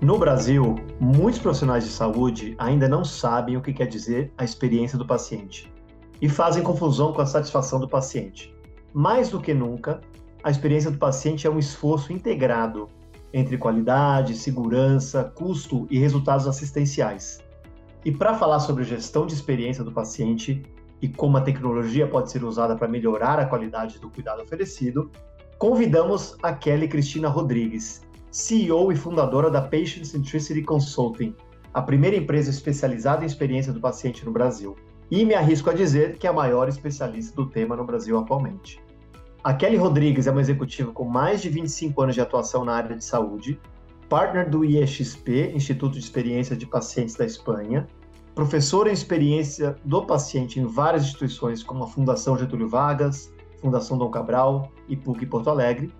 No Brasil, muitos profissionais de saúde ainda não sabem o que quer dizer a experiência do paciente e fazem confusão com a satisfação do paciente. Mais do que nunca, a experiência do paciente é um esforço integrado entre qualidade, segurança, custo e resultados assistenciais. E para falar sobre gestão de experiência do paciente e como a tecnologia pode ser usada para melhorar a qualidade do cuidado oferecido, convidamos a Kelly Cristina Rodrigues, CEO e fundadora da Patient Centricity Consulting, a primeira empresa especializada em experiência do paciente no Brasil. E me arrisco a dizer que é a maior especialista do tema no Brasil atualmente. A Kelly Rodrigues é uma executiva com mais de 25 anos de atuação na área de saúde, partner do IEXP, Instituto de Experiência de Pacientes da Espanha, professora em experiência do paciente em várias instituições como a Fundação Getúlio Vargas, Fundação Dom Cabral e PUC Porto Alegre,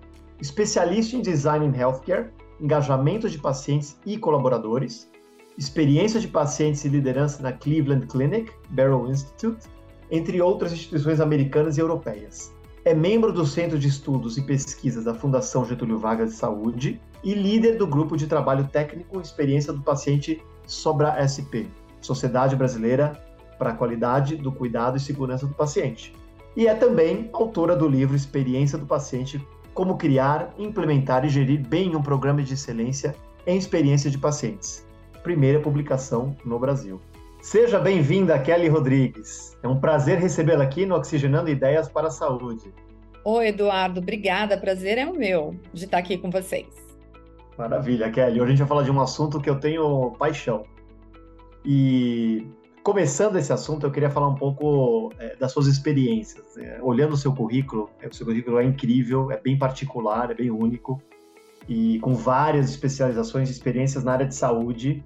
especialista em design in healthcare, engajamento de pacientes e colaboradores, experiência de pacientes e liderança na Cleveland Clinic, Barrow Institute, entre outras instituições americanas e europeias. É membro do Centro de Estudos e Pesquisas da Fundação Getúlio Vargas de Saúde e líder do grupo de trabalho técnico Experiência do Paciente Sobra SP, Sociedade Brasileira para a Qualidade do Cuidado e Segurança do Paciente. E é também autora do livro Experiência do Paciente como criar, implementar e gerir bem um programa de excelência em experiência de pacientes. Primeira publicação no Brasil. Seja bem-vinda, Kelly Rodrigues. É um prazer recebê-la aqui no Oxigenando Ideias para a Saúde. Oi, Eduardo. Obrigada. Prazer é o meu de estar aqui com vocês. Maravilha, Kelly. Hoje a gente vai falar de um assunto que eu tenho paixão. E começando esse assunto, eu queria falar um pouco é, das suas experiências. É, olhando o seu currículo, é, o seu currículo é incrível, é bem particular, é bem único, e com várias especializações e experiências na área de saúde.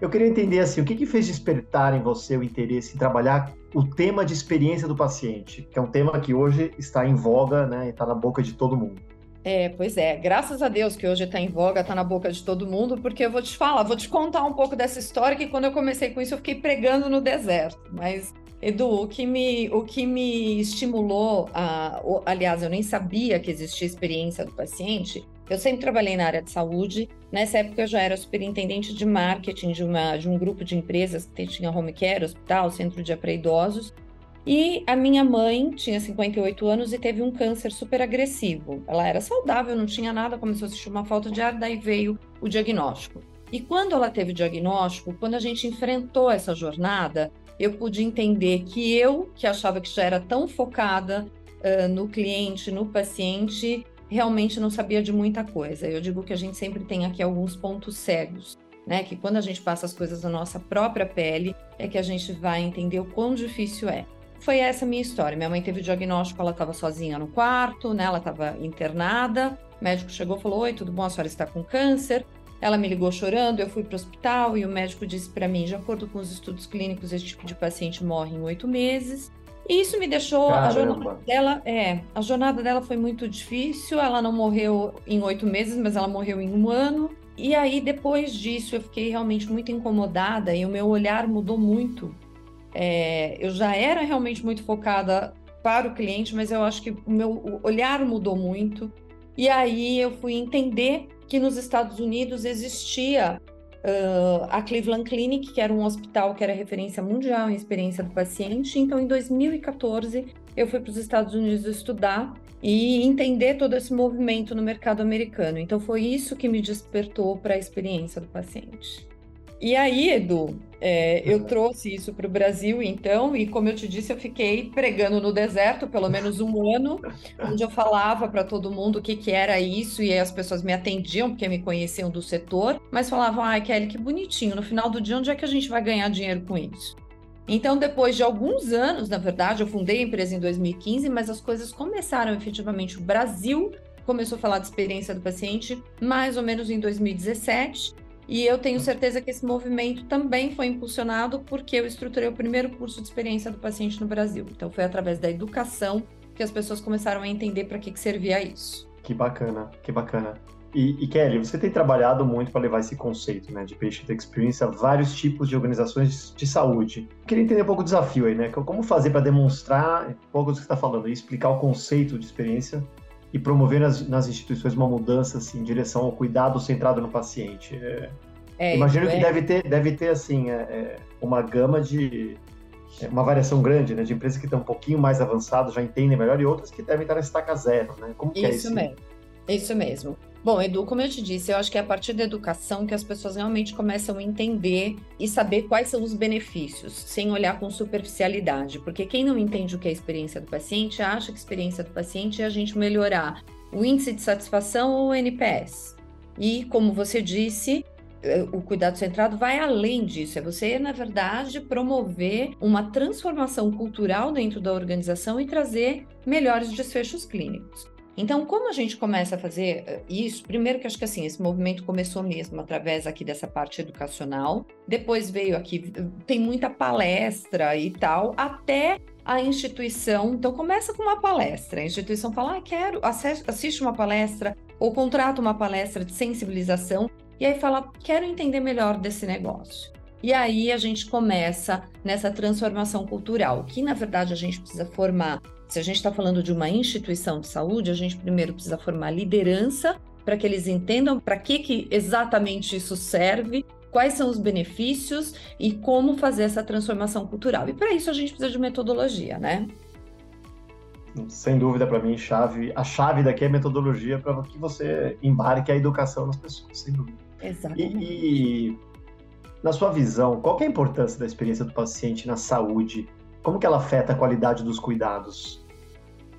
Eu queria entender assim, o que, que fez despertar em você o interesse em trabalhar o tema de experiência do paciente, que é um tema que hoje está em voga, né, e está na boca de todo mundo. É, pois é, graças a Deus que hoje está em voga, está na boca de todo mundo, porque eu vou te falar, vou te contar um pouco dessa história que quando eu comecei com isso eu fiquei pregando no deserto. Mas, Edu, o que me, o que me estimulou, a, aliás, eu nem sabia que existia experiência do paciente. Eu sempre trabalhei na área de saúde. Nessa época eu já era superintendente de marketing de, uma, de um grupo de empresas que tinha home care, hospital, centro de pré-idosos. E a minha mãe tinha 58 anos e teve um câncer super agressivo. Ela era saudável, não tinha nada, começou a sentir uma falta de ar, daí veio o diagnóstico. E quando ela teve o diagnóstico, quando a gente enfrentou essa jornada, eu pude entender que eu, que achava que já era tão focada uh, no cliente, no paciente, realmente não sabia de muita coisa. Eu digo que a gente sempre tem aqui alguns pontos cegos. Né, que quando a gente passa as coisas na nossa própria pele, é que a gente vai entender o quão difícil é foi essa minha história. Minha mãe teve o diagnóstico, ela estava sozinha no quarto, né? Ela estava internada. O médico chegou e falou: Oi, tudo bom? A senhora está com câncer. Ela me ligou chorando, eu fui para o hospital e o médico disse para mim: de acordo com os estudos clínicos, esse tipo de paciente morre em oito meses. E isso me deixou. Caramba. A jornada dela, é, a jornada dela foi muito difícil. Ela não morreu em oito meses, mas ela morreu em um ano. E aí, depois disso, eu fiquei realmente muito incomodada e o meu olhar mudou muito é, eu já era realmente muito focada para o cliente, mas eu acho que o meu olhar mudou muito. E aí eu fui entender que nos Estados Unidos existia uh, a Cleveland Clinic, que era um hospital que era referência mundial em experiência do paciente. Então, em 2014, eu fui para os Estados Unidos estudar e entender todo esse movimento no mercado americano. Então, foi isso que me despertou para a experiência do paciente. E aí, Edu, é, eu trouxe isso para o Brasil, então, e como eu te disse, eu fiquei pregando no deserto pelo menos um ano, onde eu falava para todo mundo o que, que era isso, e as pessoas me atendiam, porque me conheciam do setor, mas falavam, ai, Kelly, que bonitinho, no final do dia, onde é que a gente vai ganhar dinheiro com isso? Então, depois de alguns anos, na verdade, eu fundei a empresa em 2015, mas as coisas começaram efetivamente. O Brasil começou a falar de experiência do paciente mais ou menos em 2017. E eu tenho certeza que esse movimento também foi impulsionado porque eu estruturei o primeiro curso de experiência do paciente no Brasil. Então, foi através da educação que as pessoas começaram a entender para que, que servia isso. Que bacana, que bacana. E, e, Kelly, você tem trabalhado muito para levar esse conceito né, de patient experience a vários tipos de organizações de saúde. queria entender um pouco o desafio aí, né? Como fazer para demonstrar um pouco do que você está falando e explicar o conceito de experiência e promover nas, nas, instituições uma mudança assim, em direção ao cuidado centrado no paciente. É, é, imagino que é. deve ter, deve ter assim, é, é, uma gama de é, uma variação grande, né, de empresas que estão um pouquinho mais avançadas, já entendem melhor, e outras que devem estar na estaca zero, né? Como que isso é isso? mesmo. Isso mesmo. Bom, Edu, como eu te disse, eu acho que é a partir da educação que as pessoas realmente começam a entender e saber quais são os benefícios, sem olhar com superficialidade. Porque quem não entende o que é a experiência do paciente, acha que a experiência do paciente é a gente melhorar o índice de satisfação ou o NPS. E, como você disse, eh, o cuidado centrado vai além disso, é você, na verdade, promover uma transformação cultural dentro da organização e trazer melhores desfechos clínicos. Então, como a gente começa a fazer eh, isso? Primeiro que acho que assim, esse movimento começou mesmo através aqui dessa parte educacional, depois veio aqui, tem muita palestra e tal, até a instituição, então começa com uma palestra, a instituição fala, ah, quero, assiste uma palestra, ou contrata uma palestra de sensibilização, e aí fala, quero entender melhor desse negócio. E aí a gente começa nessa transformação cultural, que na verdade a gente precisa formar se a gente está falando de uma instituição de saúde, a gente primeiro precisa formar liderança para que eles entendam para que, que exatamente isso serve, quais são os benefícios e como fazer essa transformação cultural. E para isso a gente precisa de metodologia, né? Sem dúvida, para mim, chave, a chave daqui é metodologia para que você embarque a educação nas pessoas, sem dúvida. Exatamente. E, e na sua visão, qual é a importância da experiência do paciente na saúde? Como que ela afeta a qualidade dos cuidados?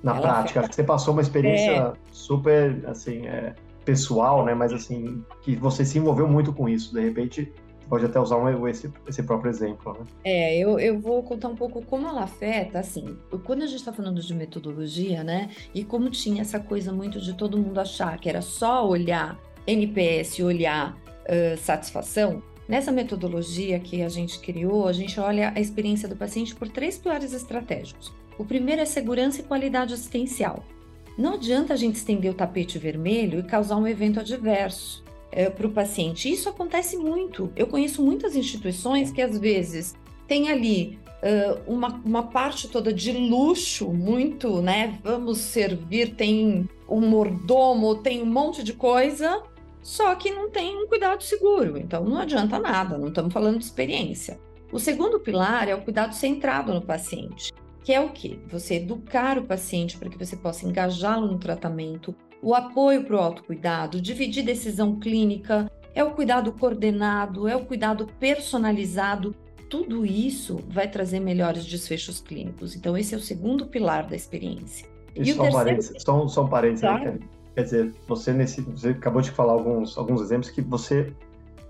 Na Ela prática. Acho que você passou uma experiência é. super, assim, é, pessoal, né? Mas, assim, que você se envolveu muito com isso. De repente, pode até usar um, esse, esse próprio exemplo, né? É, eu, eu vou contar um pouco como ela afeta, assim, quando a gente está falando de metodologia, né? E como tinha essa coisa muito de todo mundo achar que era só olhar NPS, olhar uh, satisfação, Nessa metodologia que a gente criou, a gente olha a experiência do paciente por três pilares estratégicos. O primeiro é segurança e qualidade assistencial. Não adianta a gente estender o tapete vermelho e causar um evento adverso é, para o paciente. Isso acontece muito. Eu conheço muitas instituições que às vezes tem ali uh, uma, uma parte toda de luxo, muito, né? Vamos servir, tem um mordomo, tem um monte de coisa, só que não tem um cuidado seguro. Então não adianta nada, não estamos falando de experiência. O segundo pilar é o cuidado centrado no paciente que é o que? Você educar o paciente para que você possa engajá-lo no tratamento, o apoio para o autocuidado, dividir decisão clínica, é o cuidado coordenado, é o cuidado personalizado. Tudo isso vai trazer melhores desfechos clínicos. Então, esse é o segundo pilar da experiência. E, e só, terceiro... parênteses, só, só um parênteses tá. aí, Quer dizer, você, nesse, você acabou de falar alguns, alguns exemplos que você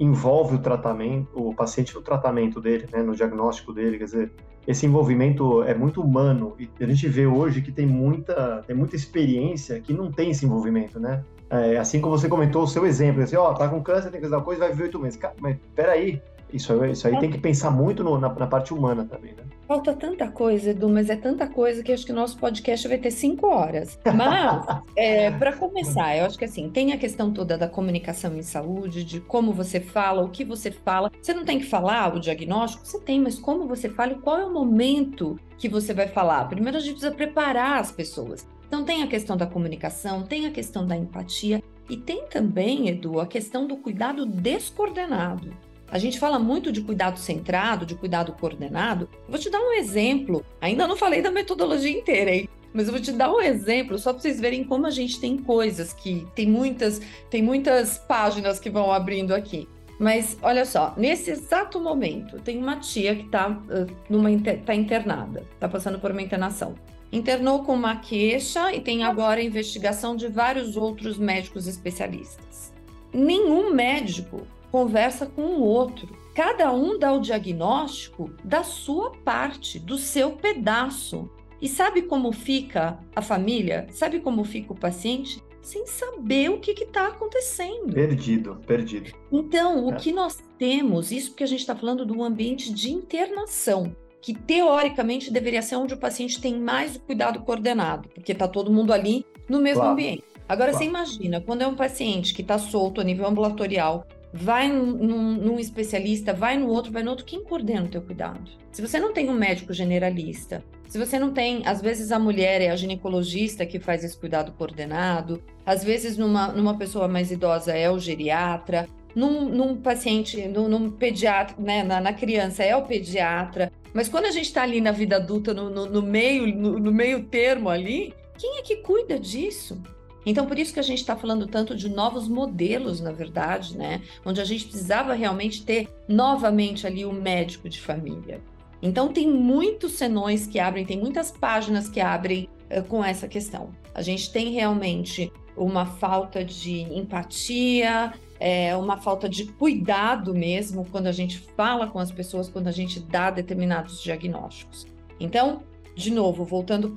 envolve o tratamento, o paciente no tratamento dele, né, no diagnóstico dele, quer dizer, esse envolvimento é muito humano e a gente vê hoje que tem muita, tem muita experiência que não tem esse envolvimento, né? É, assim como você comentou o seu exemplo, assim, ó, oh, tá com câncer, tem que fazer uma coisa, vai viver oito meses. Cara, mas peraí, isso, isso aí tem que pensar muito no, na, na, parte humana também, né? Falta tanta coisa, Edu, mas é tanta coisa que acho que o nosso podcast vai ter cinco horas. Mas, é, para começar, eu acho que assim, tem a questão toda da comunicação em saúde, de como você fala, o que você fala. Você não tem que falar o diagnóstico, você tem, mas como você fala e qual é o momento que você vai falar? Primeiro a gente precisa preparar as pessoas. Então tem a questão da comunicação, tem a questão da empatia e tem também, Edu, a questão do cuidado descoordenado. A gente fala muito de cuidado centrado, de cuidado coordenado. Vou te dar um exemplo. Ainda não falei da metodologia inteira, hein? Mas eu vou te dar um exemplo só para vocês verem como a gente tem coisas que tem muitas, tem muitas páginas que vão abrindo aqui. Mas olha só, nesse exato momento, tem uma tia que está uh, tá internada, está passando por uma internação. Internou com uma queixa e tem agora a investigação de vários outros médicos especialistas. Nenhum médico conversa com o outro. Cada um dá o diagnóstico da sua parte, do seu pedaço. E sabe como fica a família? Sabe como fica o paciente? sem saber o que está acontecendo. Perdido, perdido. Então, o é. que nós temos, isso porque a gente está falando do ambiente de internação, que teoricamente deveria ser onde o paciente tem mais o cuidado coordenado, porque está todo mundo ali no mesmo claro. ambiente. Agora, claro. você imagina, quando é um paciente que está solto a nível ambulatorial, vai num, num, especialista, vai no outro, vai no outro, quem coordena o teu cuidado? Se você não tem um médico generalista, se você não tem, às vezes a mulher é a ginecologista que faz esse cuidado coordenado, às vezes numa, numa pessoa mais idosa é o geriatra, num, num paciente, num, num, pediatra, né, na, na, criança é o pediatra, mas quando a gente está ali na vida adulta, no, no, no meio, no, no meio termo ali, quem é que cuida disso? Então, por isso que a gente está falando tanto de novos modelos, na verdade, né? Onde a gente precisava realmente ter novamente ali o médico de família. Então, tem muitos senões que abrem, tem muitas páginas que abrem uh, com essa questão. A gente tem realmente uma falta de empatia, é, uma falta de cuidado mesmo quando a gente fala com as pessoas, quando a gente dá determinados diagnósticos. Então, de novo, voltando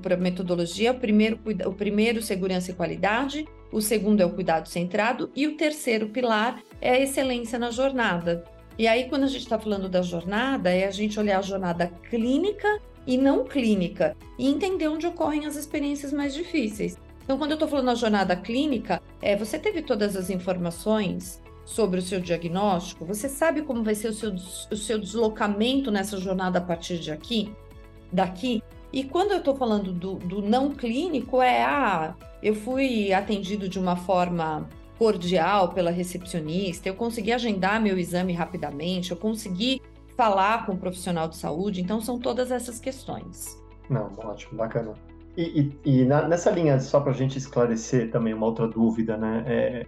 para a metodologia, o primeiro, o primeiro, segurança e qualidade, o segundo é o cuidado centrado, e o terceiro pilar é a excelência na jornada. E aí, quando a gente está falando da jornada, é a gente olhar a jornada clínica e não clínica, e entender onde ocorrem as experiências mais difíceis. Então, quando eu estou falando da jornada clínica, é você teve todas as informações sobre o seu diagnóstico, você sabe como vai ser o seu, o seu deslocamento nessa jornada a partir de aqui? Daqui. E quando eu estou falando do, do não clínico, é ah, eu fui atendido de uma forma cordial pela recepcionista, eu consegui agendar meu exame rapidamente, eu consegui falar com o um profissional de saúde, então são todas essas questões. Não, ótimo, bacana. E, e, e na, nessa linha, só para a gente esclarecer também uma outra dúvida, né? É,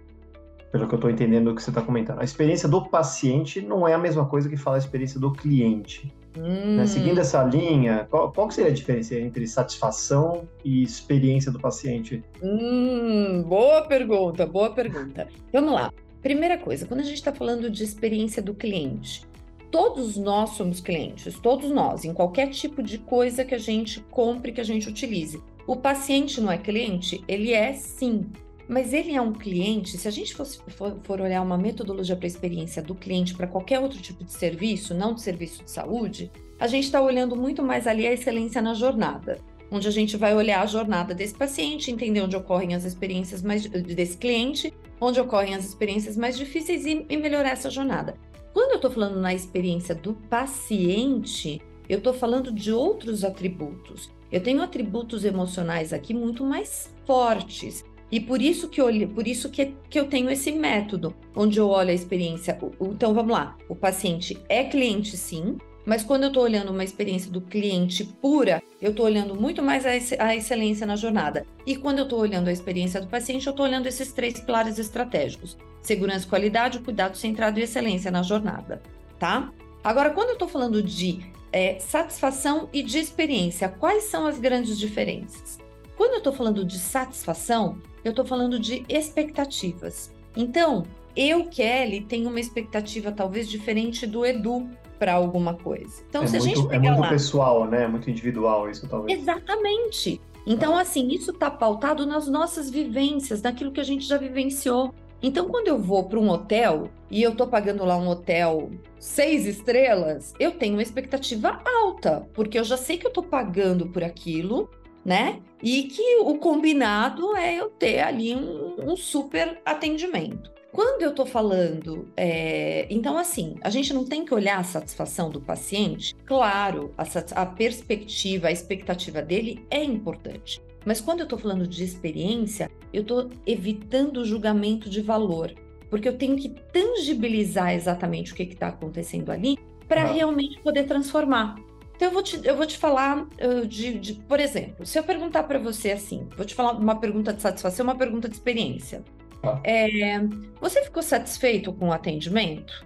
pelo que eu estou entendendo do que você está comentando, a experiência do paciente não é a mesma coisa que fala a experiência do cliente. Hum. Né? Seguindo essa linha, qual, qual seria a diferença entre satisfação e experiência do paciente? Hum, boa pergunta, boa pergunta. Vamos lá. Primeira coisa, quando a gente está falando de experiência do cliente, todos nós somos clientes, todos nós, em qualquer tipo de coisa que a gente compre, que a gente utilize. O paciente não é cliente? Ele é sim. Mas ele é um cliente, se a gente fosse, for, for olhar uma metodologia para a experiência do cliente para qualquer outro tipo de serviço, não de serviço de saúde, a gente está olhando muito mais ali a excelência na jornada, onde a gente vai olhar a jornada desse paciente, entender onde ocorrem as experiências mais desse cliente, onde ocorrem as experiências mais difíceis e, e melhorar essa jornada. Quando eu estou falando na experiência do paciente, eu estou falando de outros atributos. Eu tenho atributos emocionais aqui muito mais fortes e por isso que eu, por isso que, que eu tenho esse método, onde eu olho a experiência. Então vamos lá, o paciente é cliente sim, mas quando eu estou olhando uma experiência do cliente pura, eu estou olhando muito mais a, excelência na jornada. E quando eu estou olhando a experiência do paciente, eu estou olhando esses três pilares estratégicos: segurança, qualidade, cuidado centrado e excelência na jornada, tá? Agora, quando eu estou falando de é, satisfação e de experiência, quais são as grandes diferenças? Quando eu estou falando de satisfação, eu estou falando de expectativas. Então, eu, Kelly, tenho uma expectativa talvez diferente do Edu para alguma coisa. Então, é se muito, a gente é muito lá... pessoal, né? É muito individual isso, talvez. Exatamente. Então, ah. assim, isso está pautado nas nossas vivências, naquilo que a gente já vivenciou. Então, quando eu vou para um hotel e eu estou pagando lá um hotel seis estrelas, eu tenho uma expectativa alta, porque eu já sei que eu estou pagando por aquilo né? E que o combinado é eu ter ali um, um super atendimento. Quando eu estou falando, é... então assim, a gente não tem que olhar a satisfação do paciente. Claro, a, a perspectiva, a expectativa dele é importante. Mas quando eu estou falando de experiência, eu estou evitando o julgamento de valor, porque eu tenho que tangibilizar exatamente o que está acontecendo ali para ah. realmente poder transformar. Então, eu vou te, eu vou te falar uh, de, de, por exemplo, se eu perguntar para você assim, vou te falar uma pergunta de satisfação, uma pergunta de experiência. Ah. É, você ficou satisfeito com o atendimento?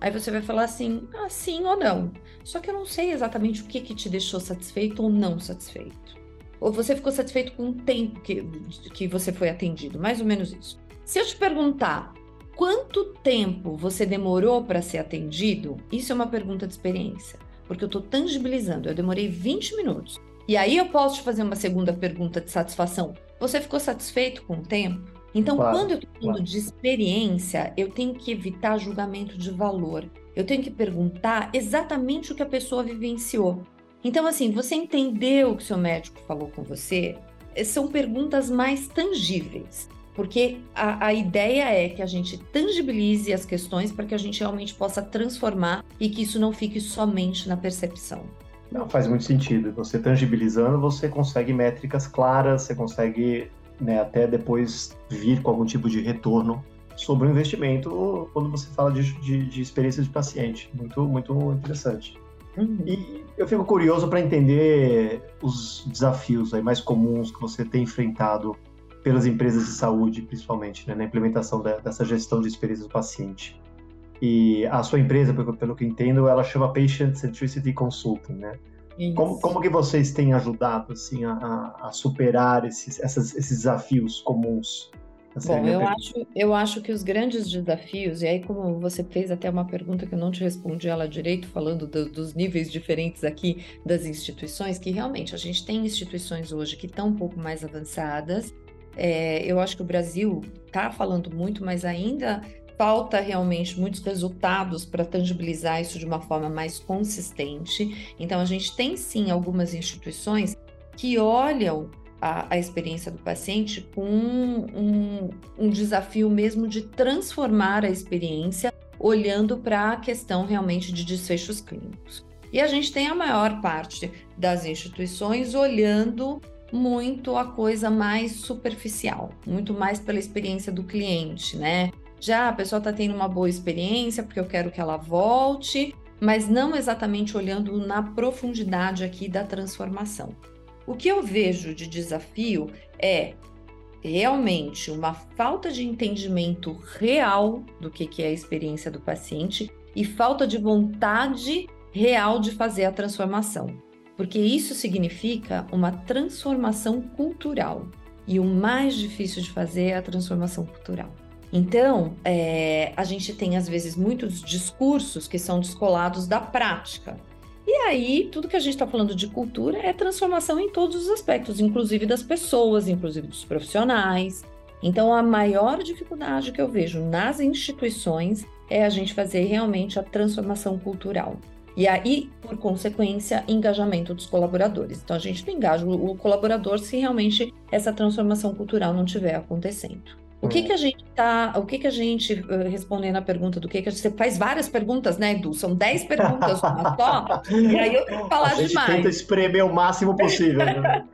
Aí você vai falar assim, ah, sim ou não. Só que eu não sei exatamente o que, que te deixou satisfeito ou não satisfeito. Ou você ficou satisfeito com o tempo que, que você foi atendido, mais ou menos isso. Se eu te perguntar quanto tempo você demorou para ser atendido, isso é uma pergunta de experiência porque eu estou tangibilizando. Eu demorei 20 minutos. E aí eu posso te fazer uma segunda pergunta de satisfação. Você ficou satisfeito com o tempo? Então, claro, quando eu estou falando claro. de experiência, eu tenho que evitar julgamento de valor. Eu tenho que perguntar exatamente o que a pessoa vivenciou. Então, assim, você entendeu o que seu médico falou com você? São perguntas mais tangíveis, porque a, a ideia é que a gente tangibilize as questões para que a gente realmente possa transformar e que isso não fique somente na percepção. Não, faz muito sentido. Você tangibilizando, você consegue métricas claras, você consegue né, até depois vir com algum tipo de retorno sobre o investimento quando você fala de, de, de experiência de paciente. Muito, muito interessante. Uhum. E eu fico curioso para entender os desafios aí mais comuns que você tem enfrentado pelas empresas de saúde, principalmente, né, na implementação da, dessa gestão de experiência do paciente. E a sua empresa, pelo, pelo que entendo, ela chama Patient Centricity Consulting, né? Como, como que vocês têm ajudado assim a, a superar esses, essas, esses desafios comuns? Bom, eu acho, eu acho que os grandes desafios, e aí como você fez até uma pergunta que eu não te respondi ela direito, falando do, dos níveis diferentes aqui das instituições, que realmente a gente tem instituições hoje que estão um pouco mais avançadas. É, eu acho que o Brasil está falando muito, mas ainda falta realmente muitos resultados para tangibilizar isso de uma forma mais consistente. Então, a gente tem sim algumas instituições que olham a, a experiência do paciente com um, um, um desafio mesmo de transformar a experiência, olhando para a questão realmente de desfechos clínicos. E a gente tem a maior parte das instituições olhando muito a coisa mais superficial, muito mais pela experiência do cliente, né? Já a pessoa está tendo uma boa experiência porque eu quero que ela volte, mas não exatamente olhando na profundidade aqui da transformação. O que eu vejo de desafio é realmente uma falta de entendimento real do que, que é a experiência do paciente e falta de vontade real de fazer a transformação. Porque isso significa uma transformação cultural. E o mais difícil de fazer é a transformação cultural. Então, é, a gente tem às vezes muitos discursos que são descolados da prática. E aí, tudo que a gente está falando de cultura é transformação em todos os aspectos, inclusive das pessoas, inclusive dos profissionais. Então, a maior dificuldade que eu vejo nas instituições é a gente fazer realmente a transformação cultural. E aí, por consequência, engajamento dos colaboradores. Então, a gente não engaja o colaborador se realmente essa transformação cultural não estiver acontecendo. O que que a gente tá, o que que a gente, uh, respondendo a pergunta do que que a gente, você faz várias perguntas, né, Edu? São 10 perguntas numa só, e aí eu tenho que falar demais. A gente demais. tenta espremer o máximo possível, né?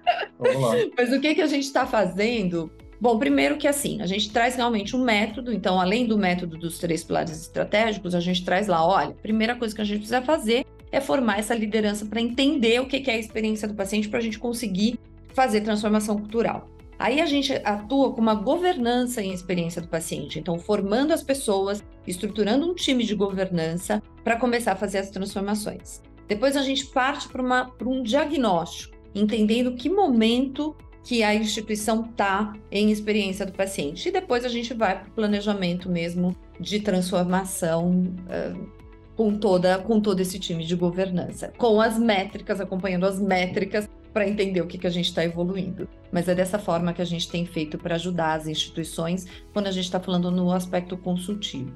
Mas o que que a gente está fazendo? Bom, primeiro que assim, a gente traz realmente um método, então, além do método dos três pilares estratégicos, a gente traz lá, olha, primeira coisa que a gente precisa fazer é formar essa liderança para entender o que é a experiência do paciente para a gente conseguir fazer transformação cultural. Aí a gente atua com uma governança em experiência do paciente, então formando as pessoas, estruturando um time de governança para começar a fazer as transformações. Depois a gente parte para um diagnóstico, entendendo que momento que a instituição está em experiência do paciente. E depois a gente vai para o planejamento mesmo de transformação uh, com, toda, com todo esse time de governança, com as métricas, acompanhando as métricas para entender o que, que a gente está evoluindo. Mas é dessa forma que a gente tem feito para ajudar as instituições quando a gente está falando no aspecto consultivo.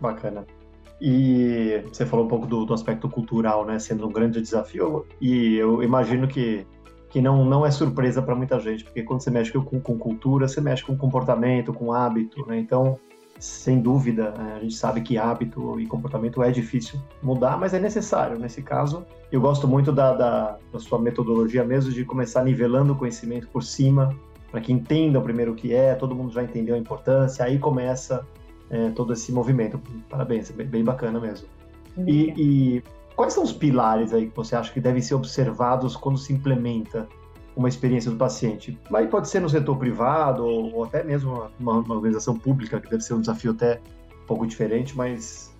Bacana. E você falou um pouco do, do, aspecto cultural, né, sendo um grande desafio, e eu imagino que, que não, não é surpresa para muita gente, porque quando você mexe com, com cultura, você mexe com comportamento, com hábito, né, então sem dúvida, né, a gente sabe que hábito e comportamento é difícil mudar, mas é necessário. Nesse caso, eu gosto muito da, da, da sua metodologia mesmo de começar nivelando o conhecimento por cima, para que entendam primeiro o que é, todo mundo já entendeu a importância, aí começa é, todo esse movimento. Parabéns, bem, bem bacana mesmo. E, e quais são os pilares aí que você acha que devem ser observados quando se implementa uma experiência do paciente. Aí pode ser no setor privado ou, ou até mesmo uma, uma, organização pública, que deve ser um desafio até um pouco diferente, mas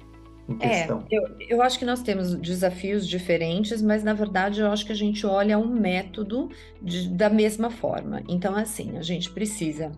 em é, questão. É, eu, eu acho que nós temos desafios diferentes, mas na verdade eu acho que a gente olha um método de, da mesma forma. Então, assim, a gente precisa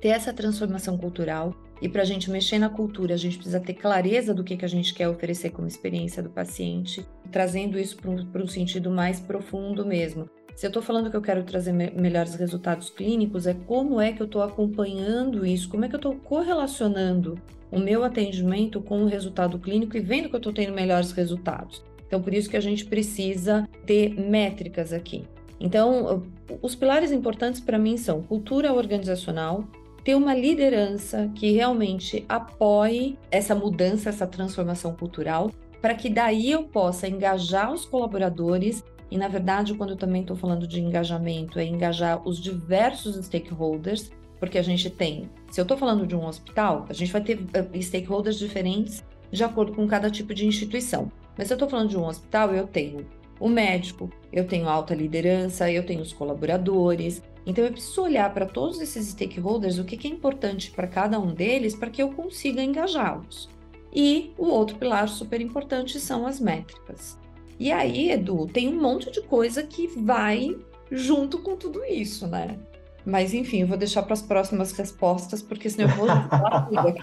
ter essa transformação cultural e para a gente mexer na cultura, a gente precisa ter clareza do que, que a gente quer oferecer como experiência do paciente, trazendo isso para um sentido mais profundo mesmo. Se eu estou falando que eu quero trazer me melhores resultados clínicos, é como é que eu estou acompanhando isso, como é que eu estou correlacionando o meu atendimento com o resultado clínico e vendo que eu estou tendo melhores resultados. Então, por isso que a gente precisa ter métricas aqui. Então, os pilares importantes para mim são cultura organizacional, ter uma liderança que realmente apoie essa mudança, essa transformação cultural, para que daí eu possa engajar os colaboradores. E, na verdade, quando eu também estou falando de engajamento, é engajar os diversos stakeholders, porque a gente tem, se eu estou falando de um hospital, a gente vai ter uh, stakeholders diferentes de acordo com cada tipo de instituição. Mas se eu estou falando de um hospital, eu tenho o médico, eu tenho alta liderança, eu tenho os colaboradores. Então eu preciso olhar para todos esses stakeholders, o que, que é importante para cada um deles, para que eu consiga engajá-los. E o outro pilar super importante são as métricas. E aí, Edu, tem um monte de coisa que vai junto com tudo isso, né? Mas enfim, eu vou deixar para as próximas respostas, porque senão eu vou falar tudo aqui.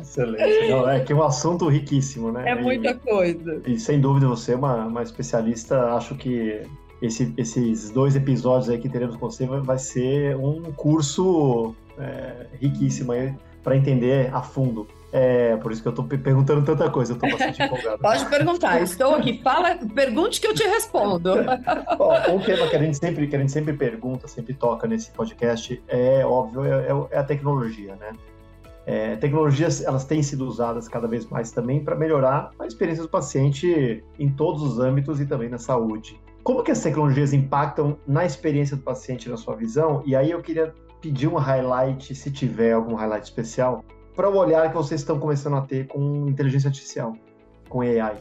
Excelente. Não, é que é um assunto riquíssimo, né? É muita coisa. E, e sem dúvida você é uma, uma especialista, acho que esse, esses dois episódios aí que teremos com você vai, ser um curso é, riquíssimo aí para entender a fundo. É, por isso que eu estou perguntando tanta coisa, eu estou bastante empolgado. Pode perguntar, estou aqui. Fala, pergunte que eu te respondo. Bom, um tema que a, gente sempre, que a gente sempre pergunta, sempre toca nesse podcast, é óbvio, é, é a tecnologia, né? É, tecnologias, elas têm sido usadas cada vez mais também para melhorar a experiência do paciente em todos os âmbitos e também na saúde. Como que as tecnologias impactam na experiência do paciente, na sua visão? E aí eu queria pedir um highlight, se tiver algum highlight especial, para o olhar que vocês estão começando a ter com inteligência artificial, com AI?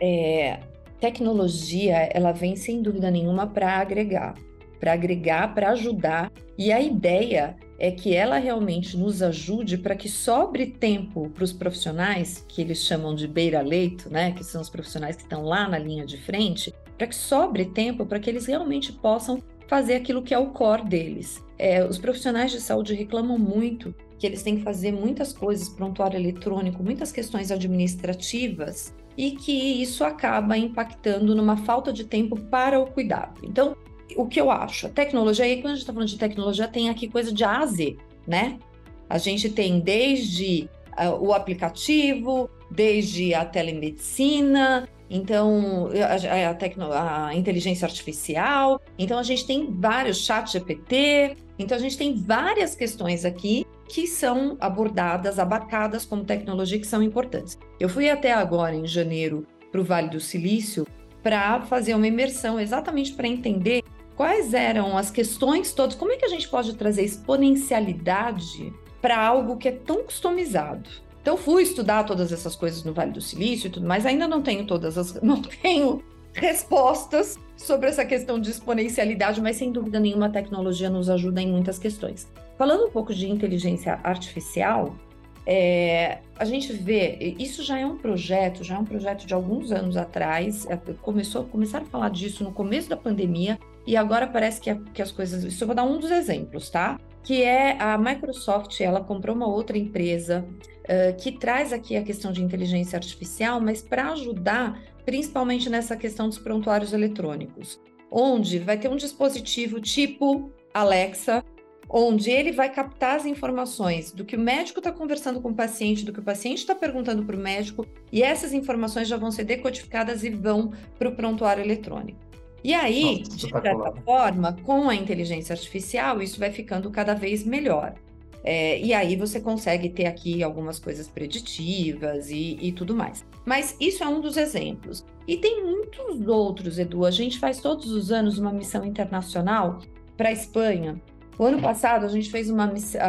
É, tecnologia, ela vem sem dúvida nenhuma para agregar, para agregar, para ajudar. E a ideia é que ela realmente nos ajude para que sobre tempo para os profissionais, que eles chamam de beira-leito, né, que são os profissionais que estão lá na linha de frente, para que sobre tempo para que eles realmente possam fazer aquilo que é o core deles. É, os profissionais de saúde reclamam muito que eles têm que fazer muitas coisas, prontuário eletrônico, muitas questões administrativas, e que isso acaba impactando numa falta de tempo para o cuidado. Então, o que eu acho? A tecnologia, aí quando a gente está falando de tecnologia, tem aqui coisa de A a Z, né? A gente tem desde uh, o aplicativo, desde a telemedicina, então a, a, tecno, a, inteligência artificial. Então a gente tem vários chat GPT. Então a gente tem várias questões aqui que são abordadas, abarcadas como tecnologia que são importantes. Eu fui até agora em janeiro para o Vale do Silício para fazer uma imersão exatamente para entender quais eram as questões todas, como é que a gente pode trazer exponencialidade para algo que é tão customizado. Então fui estudar todas essas coisas no Vale do Silício e tudo mais, ainda não tenho todas as não tenho respostas sobre essa questão de exponencialidade, mas sem dúvida nenhuma a tecnologia nos ajuda em muitas questões. Falando um pouco de inteligência artificial, é, a gente vê, isso já é um projeto, já é um projeto de alguns anos atrás, é, começou, começaram a falar disso no começo da pandemia, e agora parece que, que as coisas. Isso eu vou dar um dos exemplos, tá? Que é a Microsoft, ela comprou uma outra empresa uh, que traz aqui a questão de inteligência artificial, mas para ajudar principalmente nessa questão dos prontuários eletrônicos, onde vai ter um dispositivo tipo Alexa, onde ele vai captar as informações do que o médico está conversando com o paciente, do que o paciente está perguntando para o médico, e essas informações já vão ser decodificadas e vão para o prontuário eletrônico. E aí, Nossa, de certa forma, com a inteligência artificial, isso vai ficando cada vez melhor. É, e aí você consegue ter aqui algumas coisas preditivas e, e, tudo mais. Mas isso é um dos exemplos. E tem muitos outros, Edu. A gente faz todos os anos uma missão internacional para a Espanha. O ano passado a gente fez uma missão.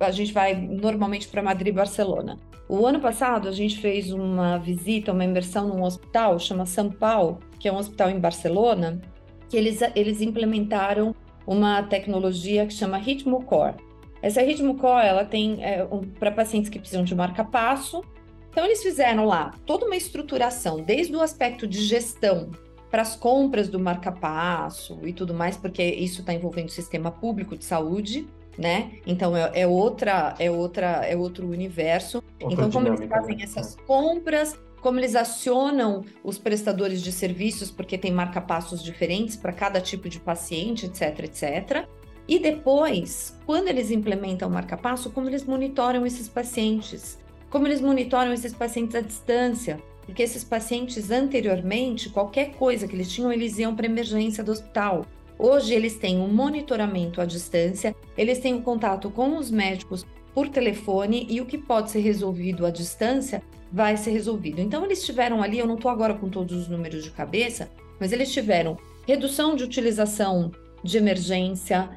A, gente vai normalmente para Madrid e Barcelona. O ano passado a gente fez uma visita, uma imersão num hospital, chama São Paulo, que é um hospital em Barcelona, que eles, eles implementaram uma tecnologia que chama Ritmo Core. Essa Ritmo Core, ela tem é, um, para pacientes que precisam de marca-passo. Então, eles fizeram lá toda uma estruturação, desde o aspecto de gestão para as compras do marca-passo e tudo mais, porque isso está envolvendo o sistema público de saúde, né? Então é, é, outra, é outra, é outro universo. Outra então, como eles fazem né? essas compras, como eles acionam os prestadores de serviços, porque tem marca-passos diferentes para cada tipo de paciente, etc, etc. E depois, quando eles implementam o marca-passo, como eles monitoram esses pacientes, como eles monitoram esses pacientes à distância, porque esses pacientes anteriormente, qualquer coisa que eles tinham, eles iam para emergência do hospital. Hoje eles têm um monitoramento à distância, eles têm um contato com os médicos por telefone e o que pode ser resolvido à distância vai ser resolvido. Então eles tiveram ali, eu não estou agora com todos os números de cabeça, mas eles tiveram redução de utilização de emergência,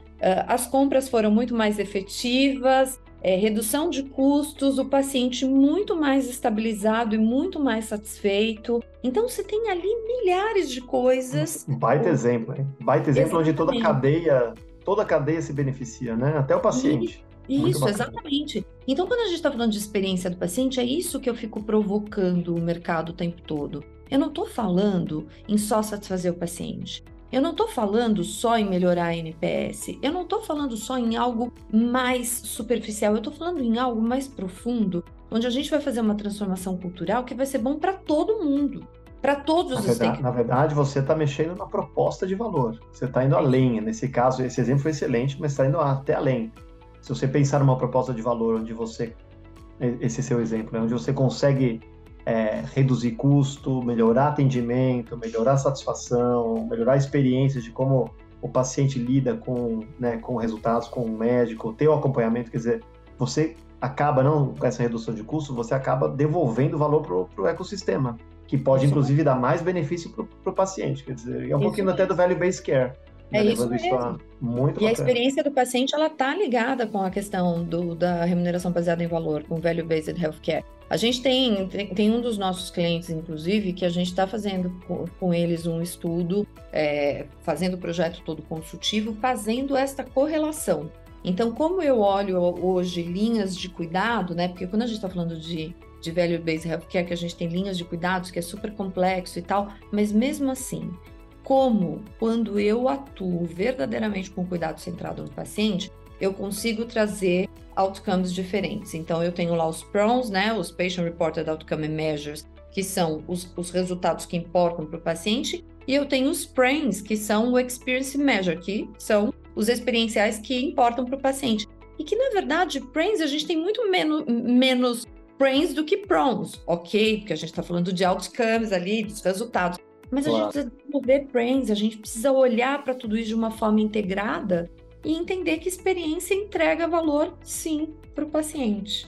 as compras foram muito mais efetivas, é, redução de custos, o paciente muito mais estabilizado e muito mais satisfeito. Então, você tem ali milhares de coisas. Baita exemplo, hein? Baita exemplo exatamente. onde toda a cadeia, toda a cadeia se beneficia, né? Até o paciente. Isso, exatamente. Então, quando a gente está falando de experiência do paciente, é isso que eu fico provocando o mercado o tempo todo. Eu não estou falando em só satisfazer o paciente. Eu não estou falando só em melhorar a NPS, eu não estou falando só em algo mais superficial, eu estou falando em algo mais profundo, onde a gente vai fazer uma transformação cultural que vai ser bom para todo mundo, para todos na os verdade, Na verdade, você está mexendo na proposta de valor, você está indo além. Nesse caso, esse exemplo foi excelente, mas está indo até além. Se você pensar numa proposta de valor onde você, esse seu exemplo, né, onde você consegue é, reduzir custo, melhorar atendimento, melhorar satisfação, melhorar a experiência de como o paciente lida com, né, com resultados, com o médico, ter o acompanhamento, quer dizer, você acaba, não com essa redução de custo, você acaba devolvendo valor para o ecossistema, que pode, isso inclusive, dar mais benefício para o paciente, quer dizer, é um isso pouquinho até do value-based care. É né, isso mesmo. Isso muito e bacana. a experiência do paciente, ela está ligada com a questão do, da remuneração baseada em valor, com o value-based healthcare. A gente tem, tem um dos nossos clientes, inclusive, que a gente está fazendo com, com, eles um estudo, é, fazendo o projeto todo consultivo, fazendo esta correlação. Então, como eu olho hoje linhas de cuidado, né? Porque quando a gente está falando de, de value-based healthcare, que a gente tem linhas de cuidados, que é super complexo e tal, mas mesmo assim, como quando eu atuo verdadeiramente com cuidado centrado no paciente, eu consigo trazer outcomes diferentes. Então, eu tenho lá os PROMs, né, os Patient Reported Outcome Measures, que são os, os resultados que importam para o paciente, e eu tenho os PRAMs, que são o Experience Measure, que são os experienciais que importam para o paciente. E que, na verdade, PRAMs, a gente tem muito menos, menos PRAMs do que PROMs, ok? Porque a gente está falando de outcomes ali, dos resultados. Mas claro. a gente precisa desenvolver PRAMs, a gente precisa olhar para tudo isso de uma forma integrada e entender que experiência entrega valor, sim, para o paciente.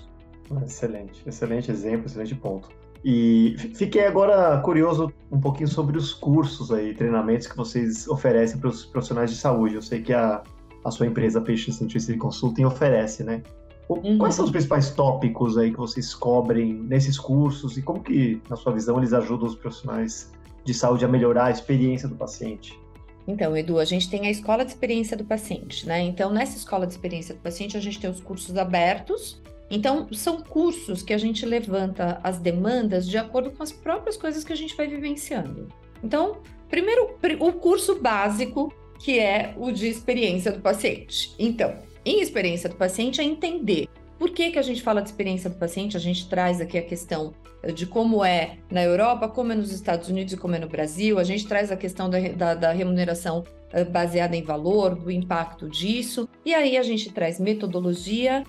Excelente, excelente exemplo, excelente ponto. E fiquei agora curioso um pouquinho sobre os cursos aí, treinamentos que vocês oferecem para os profissionais de saúde. Eu sei que a, a sua empresa Patient Centricity Consulting oferece, né? Uhum. Quais são os principais tópicos aí que vocês cobrem nesses cursos e como que, na sua visão, eles ajudam os profissionais de saúde a melhorar a experiência do paciente? Então, Edu, a gente tem a escola de experiência do paciente, né? Então, nessa escola de experiência do paciente, a gente tem os cursos abertos. Então, são cursos que a gente levanta as demandas de acordo com as próprias coisas que a gente vai vivenciando. Então, primeiro, o curso básico, que é o de experiência do paciente. Então, em experiência do paciente é entender por que, que a gente fala de experiência do paciente? A gente traz aqui a questão de como é na Europa, como é nos Estados Unidos e como é no Brasil. A gente traz a questão da, da, da remuneração eh, baseada em valor, do impacto disso. E aí a gente traz metodologia,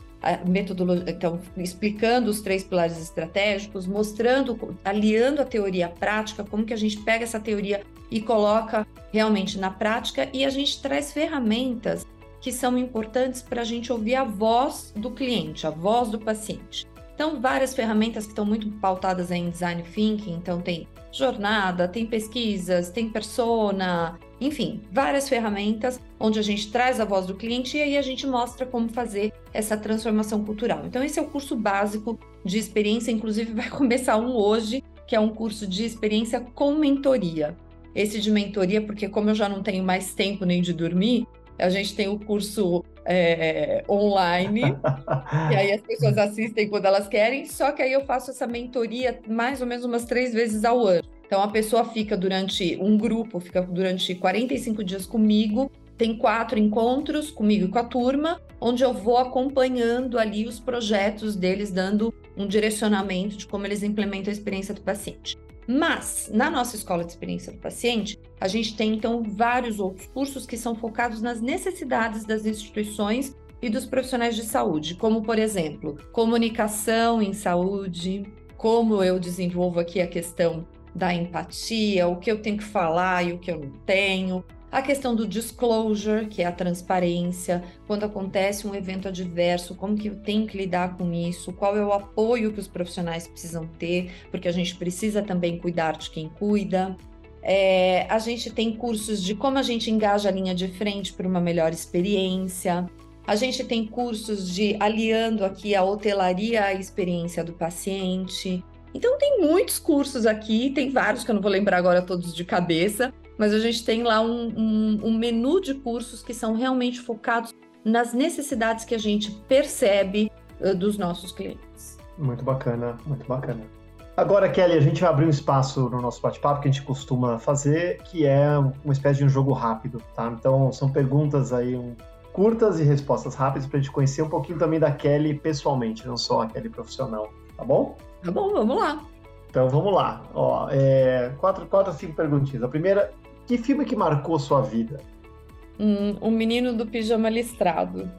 metodologia, então explicando os três pilares estratégicos, mostrando, aliando a teoria à prática, como que a gente pega essa teoria e coloca realmente na prática, e a gente traz ferramentas que são importantes para a gente ouvir a voz do cliente, a voz do paciente. Então, várias ferramentas que estão muito pautadas em design thinking, então tem jornada, tem pesquisas, tem persona, enfim, várias ferramentas onde a gente traz a voz do cliente e aí a gente mostra como fazer essa transformação cultural. Então, esse é o curso básico de experiência, inclusive vai começar um hoje, que é um curso de experiência com mentoria. Esse de mentoria, porque como eu já não tenho mais tempo nem de dormir, a gente tem o curso é, online, e aí as pessoas assistem quando elas querem, só que aí eu faço essa mentoria mais ou menos umas três vezes ao ano. Então a pessoa fica durante um grupo, fica durante 45 dias comigo, tem quatro encontros comigo e com a turma, onde eu vou acompanhando ali os projetos deles, dando um direcionamento de como eles implementam a experiência do paciente. Mas, na nossa escola de experiência do paciente, a gente tem então vários outros cursos que são focados nas necessidades das instituições e dos profissionais de saúde, como, por exemplo, comunicação em saúde, como eu desenvolvo aqui a questão da empatia, o que eu tenho que falar e o que eu não tenho, a questão do disclosure, que é a transparência, quando acontece um evento adverso, como que eu tenho que lidar com isso, qual é o apoio que os profissionais precisam ter, porque a gente precisa também cuidar de quem cuida. É, a gente tem cursos de como a gente engaja a linha de frente para uma melhor experiência. A gente tem cursos de aliando aqui a hotelaria à experiência do paciente. Então tem muitos cursos aqui, tem vários que eu não vou lembrar agora todos de cabeça, mas a gente tem lá um, um, um menu de cursos que são realmente focados nas necessidades que a gente percebe uh, dos nossos clientes. Muito bacana, muito bacana. Agora, Kelly, a gente vai abrir um espaço no nosso bate-papo que a gente costuma fazer, que é uma espécie de um jogo rápido, tá? Então, são perguntas aí um, curtas e respostas rápidas para a gente conhecer um pouquinho também da Kelly pessoalmente, não só a Kelly profissional, tá bom? Tá bom, vamos lá. Então, vamos lá. Ó, é, quatro, quatro, cinco perguntinhas. A primeira, que filme que marcou sua vida? Hum, o Menino do Pijama Listrado.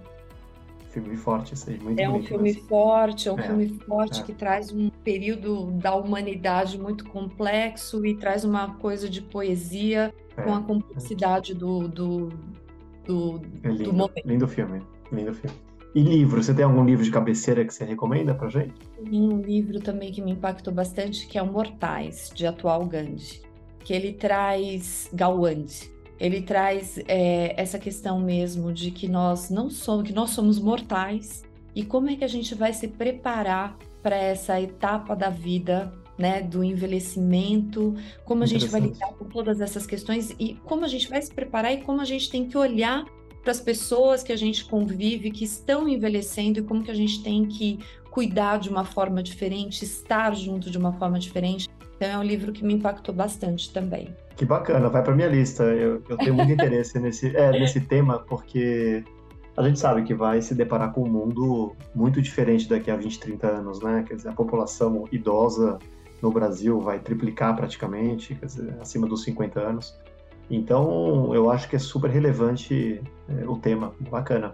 Filme forte, isso aí, muito É um filme forte, é um É, filme forte é. que traz um período da humanidade muito complexo e traz uma coisa de poesia É, com a complexidade do, do, do, é do lindo, momento. lindo filme, lindo filme. E livro, você tem algum livro de cabeceira que você recomenda pra gente? Tem um livro também que me impactou bastante, que é o Mortais, de Atual Gandhi, que ele traz Gawande. Ele traz é, essa questão mesmo de que nós não somos, que nós somos mortais e como é que a gente vai se preparar para essa etapa da vida, né, do envelhecimento, como a gente vai lidar com todas essas questões e como a gente vai se preparar e como a gente tem que olhar para as pessoas que a gente convive, que estão envelhecendo e como que a gente tem que cuidar de uma forma diferente, estar junto de uma forma diferente. Então é um livro que me impactou bastante também. Que bacana, vai pra minha lista. Eu, eu tenho muito interesse nesse, é, nesse tema, porque a gente sabe que vai se deparar com um mundo muito diferente daqui a 20, 30 anos, né? Quer dizer, a população idosa no Brasil vai triplicar praticamente, quer dizer, acima dos 50 anos. Então, eu acho que é super relevante é, o tema. Bacana.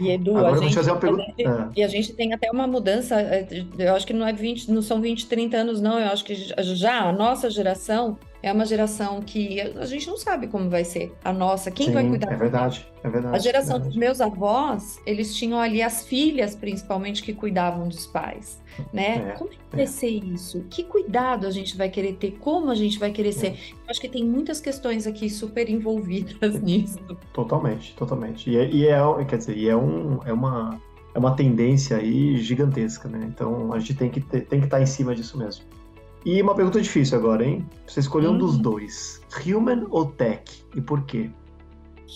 E Edu, Agora a gente, fazer uma pergunta. gente- Ah. e a gente tem até uma mudança, eh, eu acho que não é 20, não são 20, 30 anos não, eu acho que já a nossa geração é uma geração que a gente não sabe como vai ser a nossa, quem vai Sim, cuidar É verdade, é verdade. A geração é dos verdade. meus avós, eles tinham ali as filhas, principalmente, que cuidavam dos pais, né? É, Como é que é. vai ser isso? Que cuidado a gente vai querer ter? Como a gente vai querer É. ser? Eu acho que tem muitas questões aqui super envolvidas nisso. Totalmente, totalmente. E é, e é- quer dizer, e é, um, é, uma, é uma tendência aí gigantesca, né? Então a gente tem que ter- tem que estar em cima disso mesmo. E uma pergunta difícil agora, hein? Você escolheu um dos Hum. dois, human ou tech? E por quê?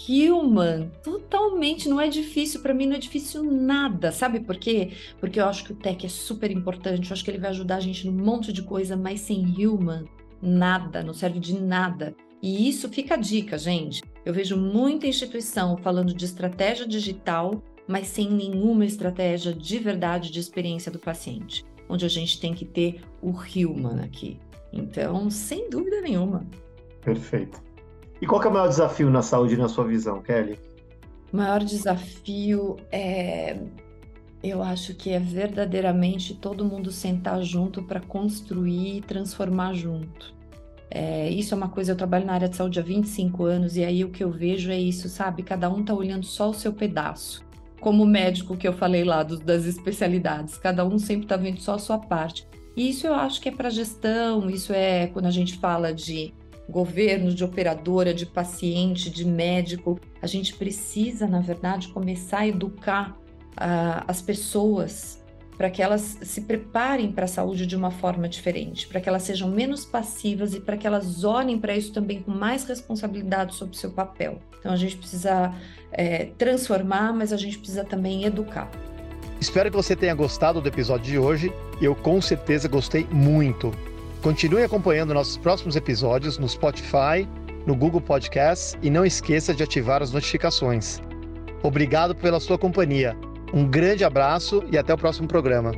Human, totalmente, não é difícil, para mim não é difícil nada, sabe por quê? Porque eu acho que o tech é super importante, eu acho que ele vai ajudar a gente num monte de coisa, mas sem human, nada, não serve de nada. E isso fica a dica, gente. Eu vejo muita instituição falando de estratégia digital, mas sem nenhuma estratégia de verdade de experiência do paciente, onde a gente tem que ter o human aqui. Então, sem dúvida nenhuma. Perfeito. E qual é o maior desafio na saúde na sua visão, Kelly? O maior desafio é, eu acho que é verdadeiramente todo mundo sentar junto para construir e transformar junto. É, isso é uma coisa, eu trabalho na área de saúde há 25 anos e aí o que eu vejo é isso, sabe? Cada um tá olhando só o seu pedaço. Como médico que eu falei lá das especialidades, cada um sempre tá vendo só a sua parte. E isso eu acho que é para gestão, isso é quando a gente fala de governo, de operadora, de paciente, de médico. A gente precisa, na verdade, começar a educar ah, as pessoas para que elas se preparem para a saúde de uma forma diferente, para que elas sejam menos passivas e para que elas olhem para isso também com mais responsabilidade sobre o seu papel. Então a gente precisa eh, transformar, mas a gente precisa também educar. Espero que você tenha gostado do episódio de hoje. Eu com certeza gostei muito. Continue acompanhando nossos próximos episódios no Spotify, no Google Podcasts e não esqueça de ativar as notificações. Obrigado pela sua companhia. Um grande abraço e até o próximo programa.